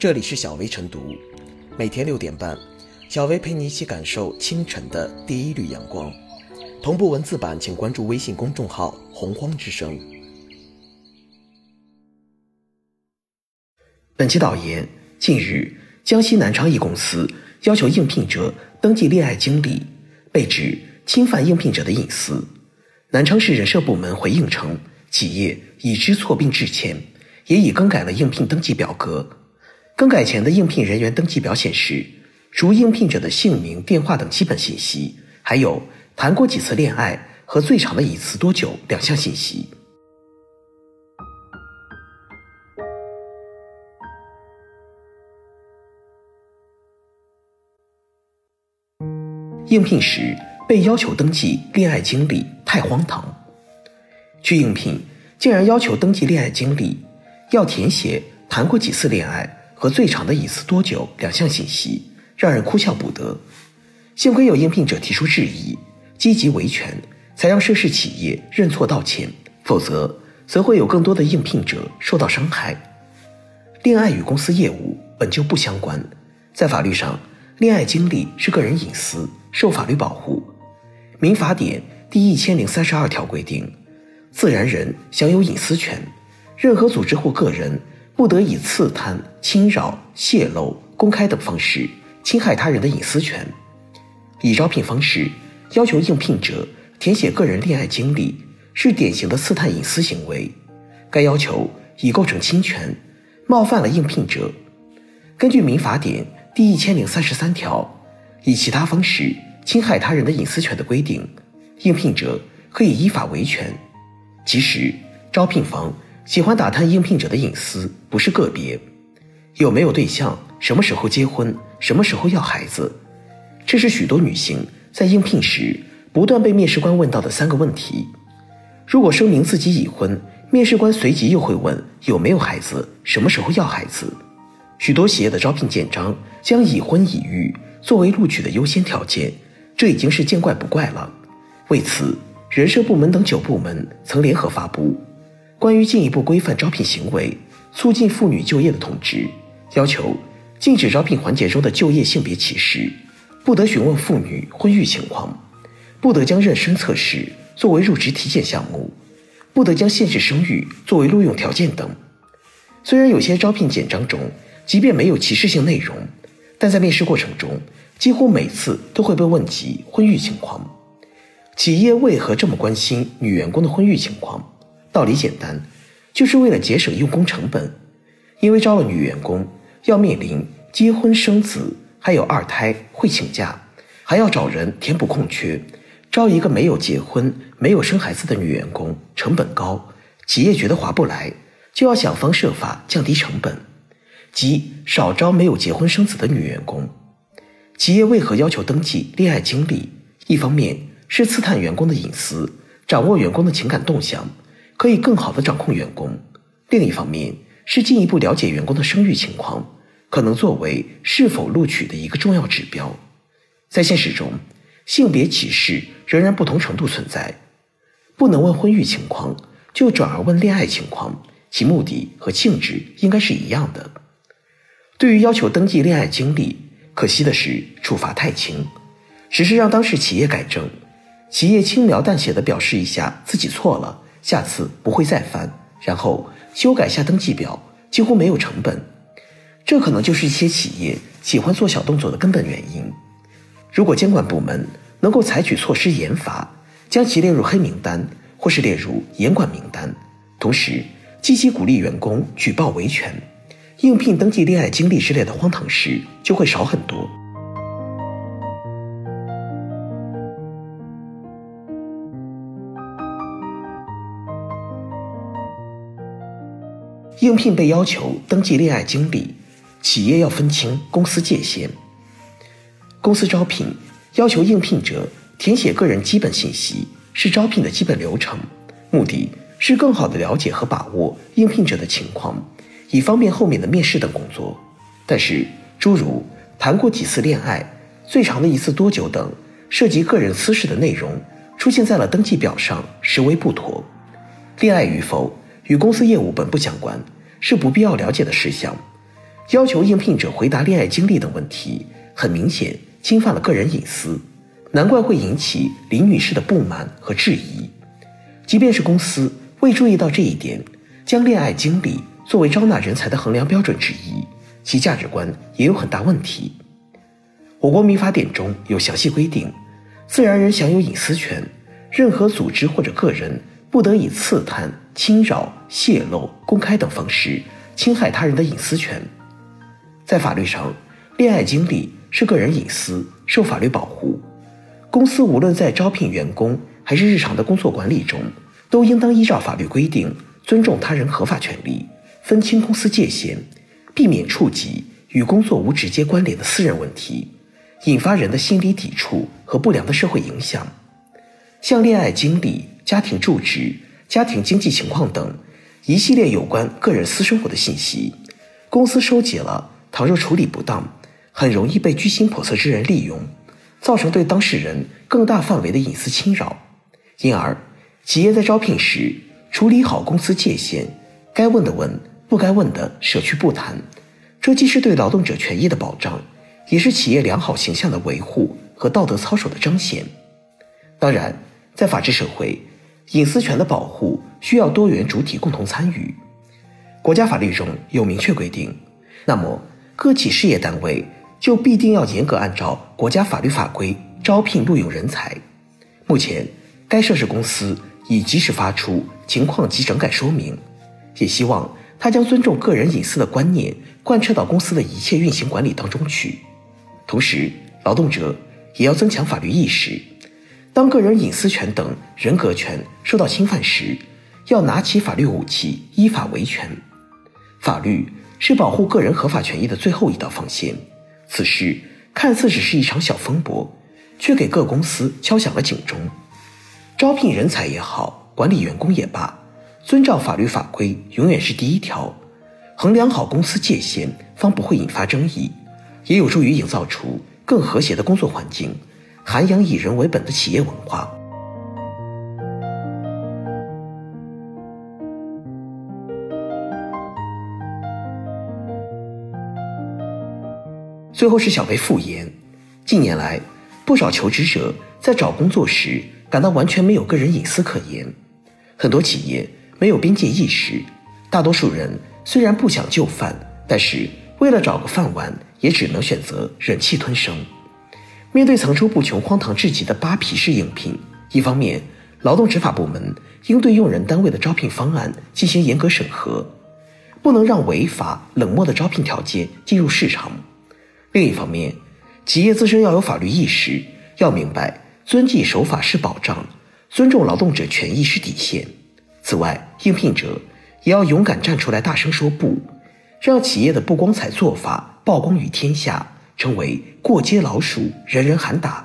这里是小薇晨读，每天六点半，小薇陪你一起感受清晨的第一缕阳光。同步文字版，请关注微信公众号“洪荒之声”。本期导言：近日，江西南昌一公司要求应聘者登记恋爱经历，被指侵犯应聘者的隐私。南昌市人社部门回应称，企业已知错并致歉，也已更改了应聘登记表格。更改前的应聘人员登记表显示，除应聘者的姓名、电话等基本信息，还有谈过几次恋爱和最长的一次多久两项信息。应聘时。被要求登记恋爱经历太荒唐。去应聘竟然要求登记恋爱经历，要填写谈过几次恋爱和最长的隐私多久两项信息，让人哭笑不得。幸亏有应聘者提出质疑，积极维权，才让涉事企业认错道歉，否则则会有更多的应聘者受到伤害。恋爱与公司业务本就不相关，在法律上，恋爱经历是个人隐私，受法律保护。民法典第一千零三十二条规定，自然人享有隐私权，任何组织或个人不得以刺探、侵扰、泄露、公开等方式侵害他人的隐私权。以招聘方式要求应聘者填写个人恋爱经历，是典型的刺探隐私行为，该要求已构成侵权，冒犯了应聘者。根据民法典第一千零三十三条，以其他方式。侵害他人的隐私权的规定，应聘者可以依法维权。即使招聘方喜欢打探应聘者的隐私，不是个别。有没有对象？什么时候结婚？什么时候要孩子？这是许多女性在应聘时不断被面试官问到的三个问题。如果声明自己已婚，面试官随即又会问有没有孩子？什么时候要孩子？许多企业的招聘简章将已婚已育作为录取的优先条件。这已经是见怪不怪了。为此，人社部门等九部门曾联合发布《关于进一步规范招聘行为、促进妇女就业的通知》，要求禁止招聘环节中的就业性别歧视，不得询问妇女婚育情况，不得将妊娠测试作为入职体检项目，不得将限制生育作为录用条件等。虽然有些招聘简章中，即便没有歧视性内容，但在面试过程中。几乎每次都会被问及婚育情况，企业为何这么关心女员工的婚育情况？道理简单，就是为了节省用工成本。因为招了女员工，要面临结婚生子，还有二胎会请假，还要找人填补空缺。招一个没有结婚、没有生孩子的女员工，成本高，企业觉得划不来，就要想方设法降低成本，即少招没有结婚生子的女员工。企业为何要求登记恋爱经历？一方面是刺探员工的隐私，掌握员工的情感动向，可以更好的掌控员工；另一方面是进一步了解员工的生育情况，可能作为是否录取的一个重要指标。在现实中，性别歧视仍然不同程度存在，不能问婚育情况，就转而问恋爱情况，其目的和性质应该是一样的。对于要求登记恋爱经历，可惜的是，处罚太轻，只是让当事企业改正。企业轻描淡写的表示一下自己错了，下次不会再犯，然后修改下登记表，几乎没有成本。这可能就是一些企业喜欢做小动作的根本原因。如果监管部门能够采取措施严罚，将其列入黑名单或是列入严管名单，同时积极鼓励员工举报维权。应聘登记恋爱经历之类的荒唐事就会少很多。应聘被要求登记恋爱经历，企业要分清公司界限。公司招聘要求应聘者填写个人基本信息，是招聘的基本流程，目的是更好的了解和把握应聘者的情况。以方便后面的面试等工作，但是诸如谈过几次恋爱、最长的一次多久等涉及个人私事的内容出现在了登记表上，实为不妥。恋爱与否与公司业务本不相关，是不必要了解的事项。要求应聘者回答恋爱经历等问题，很明显侵犯了个人隐私，难怪会引起林女士的不满和质疑。即便是公司未注意到这一点，将恋爱经历作为招纳人才的衡量标准之一，其价值观也有很大问题。我国民法典中有详细规定，自然人享有隐私权，任何组织或者个人不得以刺探、侵扰、泄露、公开等方式侵害他人的隐私权。在法律上，恋爱经历是个人隐私，受法律保护。公司无论在招聘员工还是日常的工作管理中，都应当依照法律规定，尊重他人合法权利，分清公司界限，避免触及与工作无直接关联的私人问题，引发人的心理抵触和不良的社会影响。像恋爱经历、家庭住址、家庭经济情况等一系列有关个人私生活的信息，公司收集了。倘若处理不当，很容易被居心叵测之人利用，造成对当事人更大范围的隐私侵扰。因而，企业在招聘时处理好公司界限，该问的问，不该问的舍去不谈。这既是对劳动者权益的保障，也是企业良好形象的维护和道德操守的彰显。当然，在法治社会，隐私权的保护需要多元主体共同参与。国家法律中有明确规定，那么。各企事业单位就必定要严格按照国家法律法规招聘录用人才。目前，该涉事公司已及时发出情况及整改说明，也希望他将尊重个人隐私的观念贯彻到公司的一切运行管理当中去。同时，劳动者也要增强法律意识，当个人隐私权等人格权受到侵犯时，要拿起法律武器，依法维权。法律。是保护个人合法权益的最后一道防线。此事看似只是一场小风波，却给各公司敲响了警钟。招聘人才也好，管理员工也罢，遵照法律法规永远是第一条。衡量好公司界限，方不会引发争议，也有助于营造出更和谐的工作环境，涵养以人为本的企业文化。最后是小贝复言，近年来，不少求职者在找工作时感到完全没有个人隐私可言，很多企业没有边界意识，大多数人虽然不想就范，但是为了找个饭碗，也只能选择忍气吞声。面对层出不穷、荒唐至极的扒皮式应聘，一方面，劳动执法部门应对用人单位的招聘方案进行严格审核，不能让违法冷漠的招聘条件进入市场。另一方面，企业自身要有法律意识，要明白遵纪守法是保障，尊重劳动者权益是底线。此外，应聘者也要勇敢站出来，大声说不，让企业的不光彩做法曝光于天下，称为过街老鼠，人人喊打。